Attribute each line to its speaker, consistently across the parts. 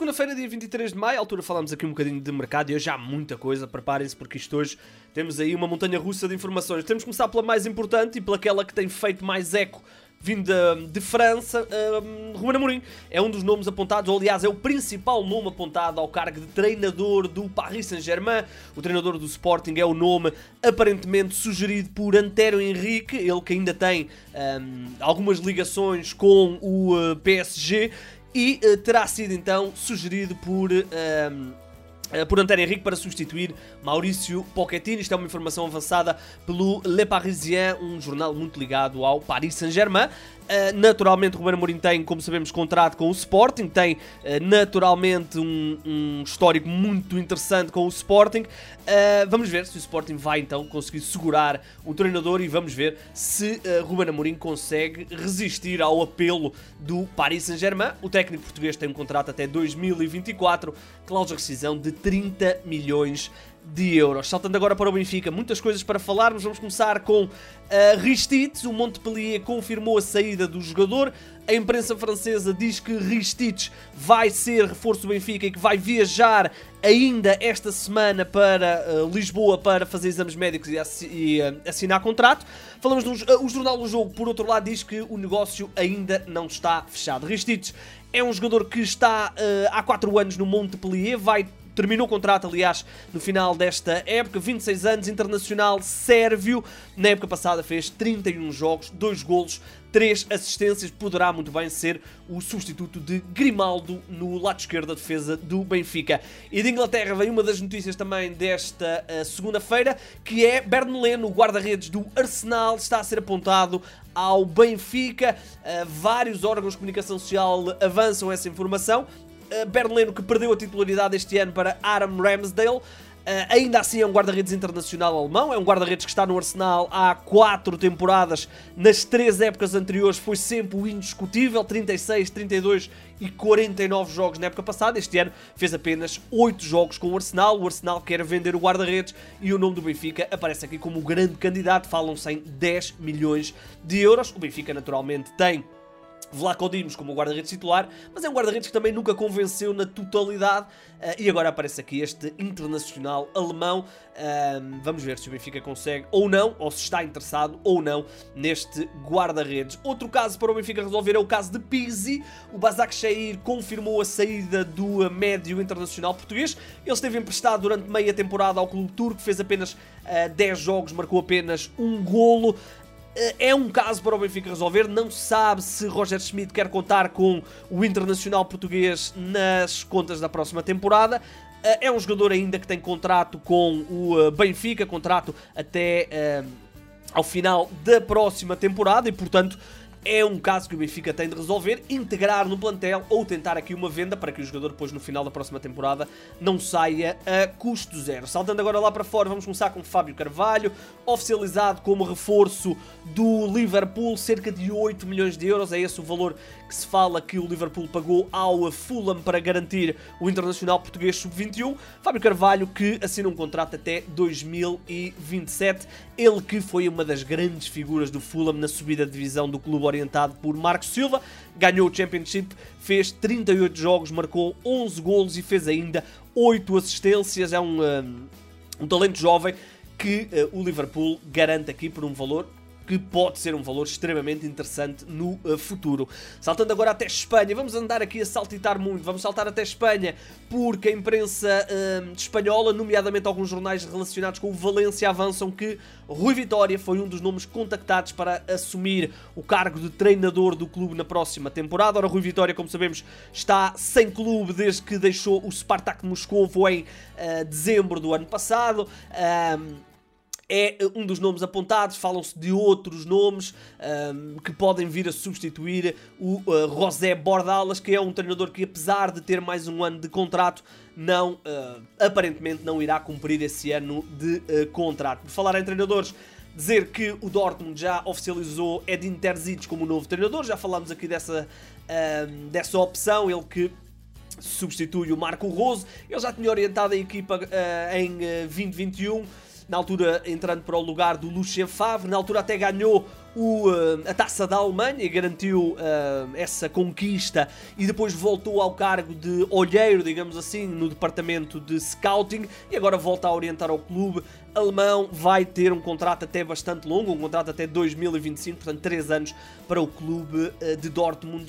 Speaker 1: segunda-feira, dia 23 de maio, à altura falámos aqui um bocadinho de mercado e hoje há muita coisa, preparem-se porque isto hoje temos aí uma montanha russa de informações. Temos que começar pela mais importante e pelaquela que tem feito mais eco vinda de França, um, Ruben Amorim é um dos nomes apontados, ou aliás é o principal nome apontado ao cargo de treinador do Paris Saint-Germain. O treinador do Sporting é o nome aparentemente sugerido por Antero Henrique, ele que ainda tem um, algumas ligações com o uh, PSG e uh, terá sido então sugerido por. Uh, por Antero Henrique para substituir Maurício Pochettino. Isto é uma informação avançada pelo Le Parisien, um jornal muito ligado ao Paris Saint-Germain. Uh, naturalmente, Ruben Amorim tem, como sabemos, contrato com o Sporting, tem uh, naturalmente um, um, histórico muito interessante com o Sporting. Vamos ver se o Sporting vai então conseguir segurar o treinador e vamos ver se Ruben Amorim consegue resistir ao apelo do Paris Saint-Germain. O técnico português tem um contrato até 2024, cláusula de rescisão de 30 milhões de euros. Saltando agora para o Benfica, muitas coisas para falarmos. Vamos começar com uh, Ristich. O Montpellier confirmou a saída do jogador. A imprensa francesa diz que Ristich vai ser reforço do Benfica e que vai viajar ainda esta semana para uh, Lisboa para fazer exames médicos e, assi e uh, assinar contrato. Falamos do, uh, o Jornal do Jogo, por outro lado, diz que o negócio ainda não está fechado. Ristich é um jogador que está há 4 anos no Montpellier, vai terminou o contrato, aliás, no final desta época, 26 anos, internacional sérvio. Na época passada fez 31 jogos, 2 golos, 3 assistências. Poderá muito bem ser o substituto de Grimaldo no lado esquerdo da defesa do Benfica. E de Inglaterra vem uma das notícias também desta uh, segunda-feira, que é Bernoleno, o guarda-redes do Arsenal, está a ser apontado ao Benfica. Uh, vários órgãos de comunicação social avançam essa informação. Uh, Bernoleno que perdeu a titularidade este ano para Aram Ramsdale. Uh, ainda assim é um guarda-redes internacional alemão, é um guarda-redes que está no Arsenal há 4 temporadas, nas 3 épocas anteriores foi sempre o indiscutível, 36, 32 e 49 jogos na época passada, este ano fez apenas 8 jogos com o Arsenal, o Arsenal quer vender o guarda-redes e o nome do Benfica aparece aqui como grande candidato, falam-se em 10 milhões de euros, o Benfica naturalmente tem Vlaco Dimos como guarda-redes titular, mas é um guarda-redes que também nunca convenceu na totalidade uh, e agora aparece aqui este internacional alemão. Vamos ver se o Benfica consegue ou não, ou se está interessado ou não neste guarda-redes. Outro caso para o Benfica resolver é o caso de Pizzi. O Basak Shair confirmou a saída do médio internacional português. Ele esteve emprestado durante meia temporada ao clube turco, fez apenas uh, eh, 10 jogos, marcou apenas um golo. Eh, é um caso para o Benfica resolver. Não sabe se Roger Schmidt quer contar com o internacional português nas contas da próxima temporada. Eh, é um jogador ainda que tem contrato com o eh, Benfica, contrato até ao final da próxima temporada e, portanto, é um caso que o Benfica tem de resolver, integrar no plantel ou tentar aqui uma venda para que o jogador depois no final da próxima temporada não saia a custo zero. Saltando agora lá para fora, vamos começar com Fábio Carvalho, oficializado como reforço do Liverpool, cerca de 8 milhões de euros, é esse o valor que se fala que o Liverpool pagou ao Fulham para garantir o internacional português sub-21. Fábio Carvalho que assina um contrato até 2027, ele que foi uma das grandes figuras do Fulham na subida de divisão do clube orientado por Marcos Silva, ganhou o Championship, fez 38 jogos, marcou 11 golos e fez ainda 8 assistências. É um, um, um talento jovem que uh, o Liverpool garante aqui por um valor que pode ser um valor extremamente interessante no uh, futuro. Saltando agora até Espanha, vamos andar aqui a saltitar muito, vamos saltar até Espanha, porque a imprensa uh, espanhola, nomeadamente alguns jornais relacionados com o Valência, avançam que Rui Vitória foi um dos nomes contactados para assumir o cargo de treinador do clube na próxima temporada. Ora, Rui Vitória, como sabemos, está sem clube desde que deixou o Spartak Moscovo em uh, dezembro do ano passado é um dos nomes apontados, falam-se de outros nomes um, que podem vir a substituir o uh, José Bordalas, que é um treinador que, apesar de ter mais um ano de contrato, não, uh, aparentemente não irá cumprir esse ano de uh, contrato. Por falar em treinadores, dizer que o Dortmund já oficializou Edin Terzic como novo treinador, já falámos aqui dessa, dessa opção, ele que substitui o Marco Rose, ele já tinha orientado a equipa em 2021 na altura entrando para o lugar do Lucien Favre, na altura até ganhou o, uh, a taça da Alemanha garantiu uh, essa conquista e depois voltou ao cargo de olheiro, digamos assim, no departamento de scouting e agora volta a orientar ao clube alemão. Vai ter um contrato até bastante longo, um contrato até 2025, portanto 3 anos para o clube uh, de Dortmund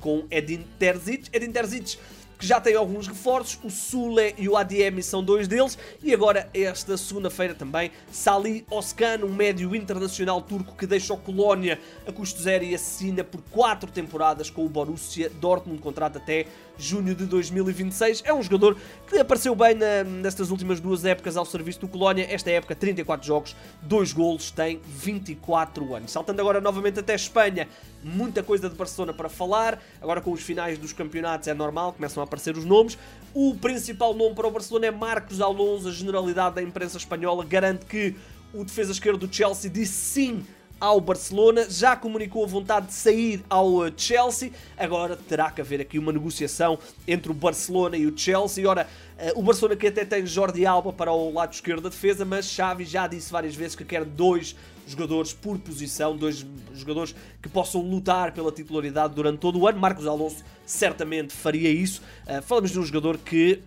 Speaker 1: com Edin Terzic. Edin Terzic que já tem alguns reforços, o Sule e o ADM são dois deles, e agora esta segunda-feira também Salih Oskan, um médio internacional turco que deixa o Colónia a custo zero e assina por quatro temporadas com o Borussia Dortmund, contrato até junho de 2026. É um jogador que apareceu bem na, nestas últimas duas épocas ao serviço do Colónia. Esta época, 34 jogos, 2 golos, tem 24 anos. Saltando agora novamente até Espanha, muita coisa de Barcelona para falar. Agora com os finais dos campeonatos é normal, começam a aparecer os nomes. O principal nome para o Barcelona é Marcos Alonso. A generalidade da imprensa espanhola garante que o defesa esquerdo do Chelsea disse sim ao Barcelona, já comunicou a vontade de sair ao uh, Chelsea, agora terá que haver aqui uma negociação entre o Barcelona e o Chelsea. Ora, uh, o Barcelona que até tem Jordi Alba para o lado esquerdo da defesa, mas Xavi já disse várias vezes que quer dois jogadores por posição, dois jogadores que possam lutar pela titularidade durante todo o ano. Marcos Alonso certamente faria isso. Uh, falamos de um jogador que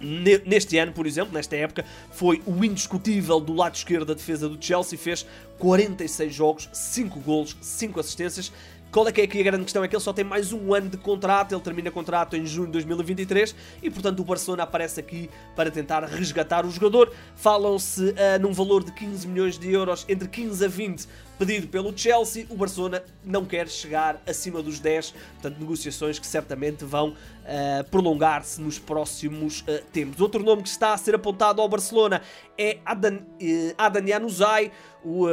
Speaker 1: neste ano, por exemplo, nesta época, foi o indiscutível do lado esquerdo da defesa do Chelsea, fez 46 jogos, 5 golos, 5 assistências. Qual é que é aqui a grande questão? É que ele só tem mais um ano de contrato, ele termina contrato em junho de 2023 e, portanto, o Barcelona aparece aqui para tentar resgatar o jogador. Falam-se uh, num valor de 15 milhões de euros, entre 15 a 20 pedido pelo Chelsea. O Barcelona não quer chegar acima dos 10, portanto, negociações que certamente vão uh, prolongar-se nos próximos uh, tempos. Outro nome que está a ser apontado ao Barcelona é Adan, uh, o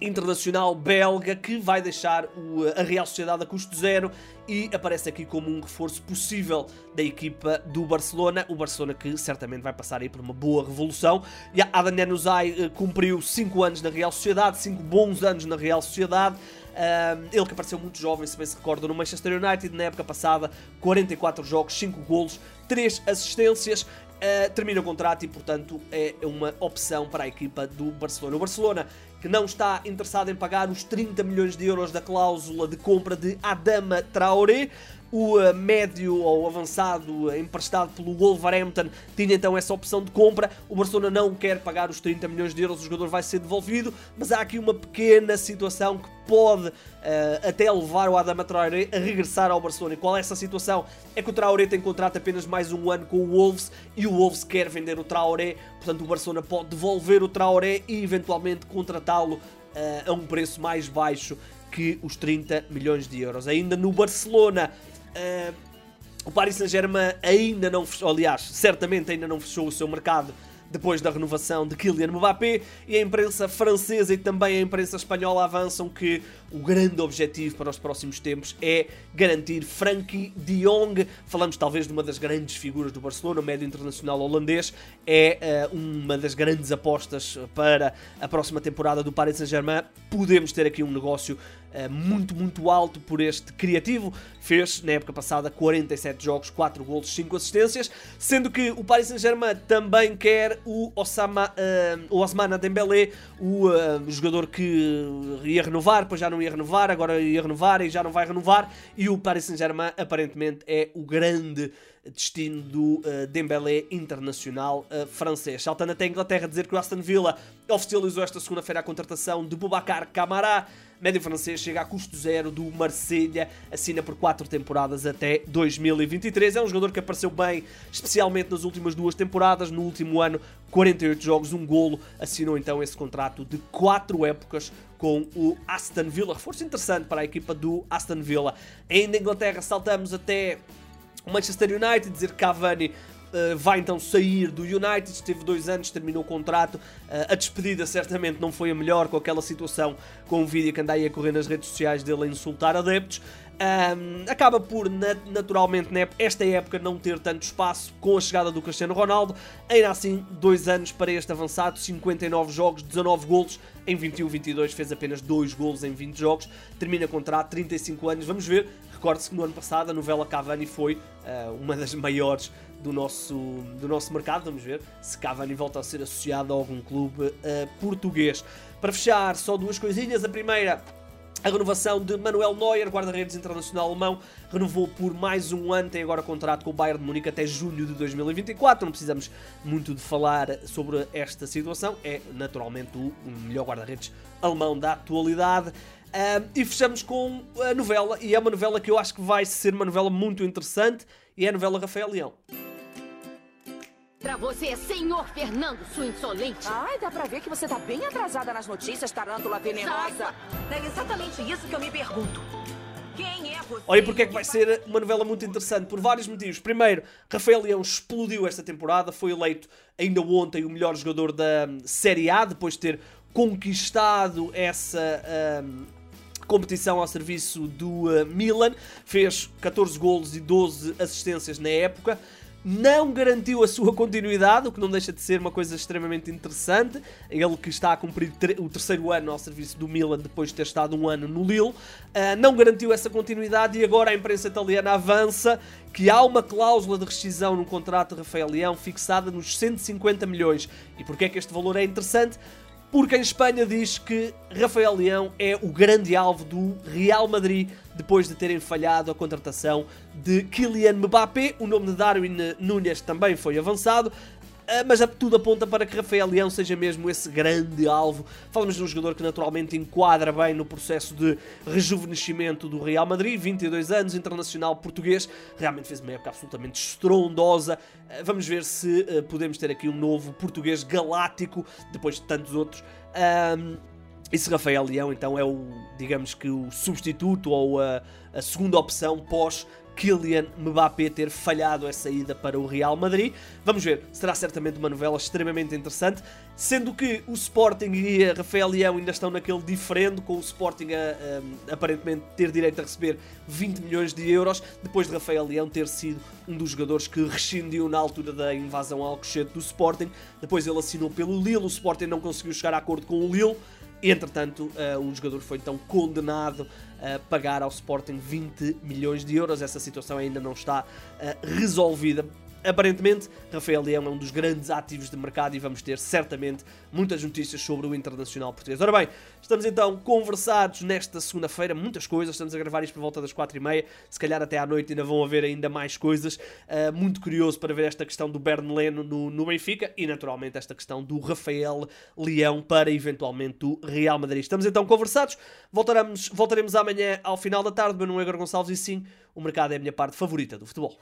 Speaker 1: internacional belga que vai deixar o, a Real Sociedade a custo zero e aparece aqui como um reforço possível da equipa do Barcelona. O Barcelona que certamente vai passar aí por uma boa revolução. E a Adan Januzaj cumpriu 5 anos na Real Sociedade, 5 bons anos na Real Sociedade. Uh, ele que apareceu muito jovem, se bem se recorda, no Manchester United na época passada, 44 jogos, 5 golos, 3 assistências. Uh, termina o contrato e, portanto, é uma opção para a equipa do Barcelona. O Barcelona que não está interessado em pagar os 30 milhões de euros da cláusula de compra de Adama Traoré. O uh, médio ou avançado uh, emprestado pelo Wolverhampton tinha então essa opção de compra. O Barcelona não quer pagar os 30 milhões de euros, o jogador vai ser devolvido, mas há aqui uma pequena situação que pode uh, até levar o Adama Traoré a regressar ao Barcelona. E qual é essa situação? É que o Traoré tem contrato apenas mais um ano com o Wolves e o Wolves quer vender o Traoré, portanto o Barcelona pode devolver o Traoré e eventualmente contratá-lo a um preço mais baixo que os 30 milhões de euros. Ainda no Barcelona, Uh, o Paris Saint-Germain ainda não fechou, aliás, certamente ainda não fechou o seu mercado depois da renovação de Kylian Mbappé e a imprensa francesa e também a imprensa espanhola avançam que o grande objetivo para os próximos tempos é garantir Frankie de Jong. Falamos talvez de uma das grandes figuras do Barcelona, o médio internacional holandês, é uh, uma das grandes apostas para a próxima temporada do Paris Saint-Germain. Podemos ter aqui um negócio muito, muito alto por este criativo. Fez na época passada 47 jogos, 4 golos, 5 assistências, sendo que o Paris Saint-Germain também quer o Osama, uh, o Dembélé, o jogador que ia renovar, pois já não ia renovar, agora ia renovar e já não vai renovar. E o Paris Saint-Germain aparentemente é o grande destino do uh, Dembélé internacional uh, francês. Saltando até a Inglaterra dizer que o Aston Villa oficializou esta segunda-feira a contratação de Boubacar Camara, médio francês, chega a custo zero do Marselha, assina por 4 temporadas até 2023. É um jogador que apareceu bem, especialmente nas últimas duas temporadas, no último ano 48 jogos, um golo, assinou então esse contrato de 4 épocas com o Aston Villa. Reforço interessante para a equipa do Aston Villa. Ainda Inglaterra saltamos até o Manchester United, dizer que Cavani Uh, vai então sair do United, esteve dois anos, terminou o contrato. Uh, a despedida certamente não foi a melhor com aquela situação, com o vídeo que anda aí a correr nas redes sociais dele a insultar adeptos. Um, acaba por, naturalmente, esta época não ter tanto espaço com a chegada do Cristiano Ronaldo. Ainda assim, dois anos para este avançado, 59 jogos, 19 golos. Em 21-22 fez apenas 2 golos em 20 jogos. Termina contrato, 35 anos. Vamos ver Recorde-se que no ano passado a novela Cavani foi uh, uma das maiores do nosso, do nosso mercado. Vamos ver se Cavani volta a ser associado a algum clube uh, português. Para fechar, só duas coisinhas. A primeira, a renovação de Manuel Neuer, guarda-redes internacional alemão, renovou por mais um ano, tem agora contrato com o Bayern de Munique até julho de 2024. Não precisamos muito de falar sobre esta situação, é naturalmente o melhor guarda-redes alemão da atualidade. E fechamos com a novela, e é uma novela que eu acho que vai ser uma novela muito interessante, e é a novela Rafael Leão.
Speaker 2: Pra você, senhor Fernando, sua insolente.
Speaker 3: Ai, dá pra ver que você tá bem atrasada nas notícias, tarântula venenosa. É exatamente isso que eu me pergunto. Quem é você?
Speaker 1: Olha, porque é que vai ser uma novela muito interessante? Por vários motivos. Primeiro, Rafael Leão explodiu esta temporada, foi eleito ainda ontem o melhor jogador da Série A, depois de ter conquistado essa um, competição ao serviço do uh, Milan. Fez 14 golos e 12 assistências na época não garantiu a sua continuidade, o que não deixa de ser uma coisa extremamente interessante. Ele que está a cumprir o terceiro ano ao serviço do Milan depois de ter estado um ano no Lille, uh, não garantiu essa continuidade e agora a imprensa italiana avança que há uma cláusula de rescisão no contrato de Rafael Leão fixada nos 150 milhões. E porquê é que este valor é interessante? Porque em Espanha diz que Rafael Leão é o grande alvo do Real Madrid depois de terem falhado a contratação de Kylian Mbappé. O nome de Darwin Núñez também foi avançado. Ah, mas tudo aponta para que Rafael Leão seja mesmo esse grande alvo. Falamos de um jogador que naturalmente enquadra bem no processo de rejuvenescimento do Real Madrid, 22 anos, internacional português, realmente fez uma época absolutamente estrondosa. Ah, vamos ver se ah, podemos ter aqui um novo português galáctico, depois de tantos outros. Um, e se Rafael Leão então é o, digamos que o substituto ou a, a segunda opção pós Kylian Mbappé ter falhado essa ida para o Real Madrid. Vamos ver, será certamente uma novela extremamente interessante, sendo que o Sporting e a Rafael Leão ainda estão naquele diferente, com o Sporting a, a, aparentemente ter direito a receber 20 milhões de euros, depois de Rafael Leão ter sido um dos jogadores que rescindiu na altura da invasão ao Alcochete do Sporting, depois ele assinou pelo Lille, o Sporting não conseguiu chegar a acordo com o Lille, Entretanto, uh, o jogador foi então condenado a pagar ao Sporting 20 milhões de euros. Essa situação ainda não está uh, resolvida. Aparentemente, Rafael Leão é um dos grandes ativos de mercado e vamos ter certamente muitas notícias sobre o internacional português. Ora bem, estamos então conversados nesta segunda-feira, muitas coisas. Estamos a gravar isto por volta das 4h30, se calhar até à noite ainda vão haver ainda mais coisas. Uh, muito curioso para ver esta questão do Bern Leno no, no Benfica e, naturalmente, esta questão do Rafael Leão para eventualmente o Real Madrid. Estamos então conversados. Voltaremos, voltaremos amanhã ao final da tarde. Meu nome é Gonçalves e sim, o mercado é a minha parte favorita do futebol.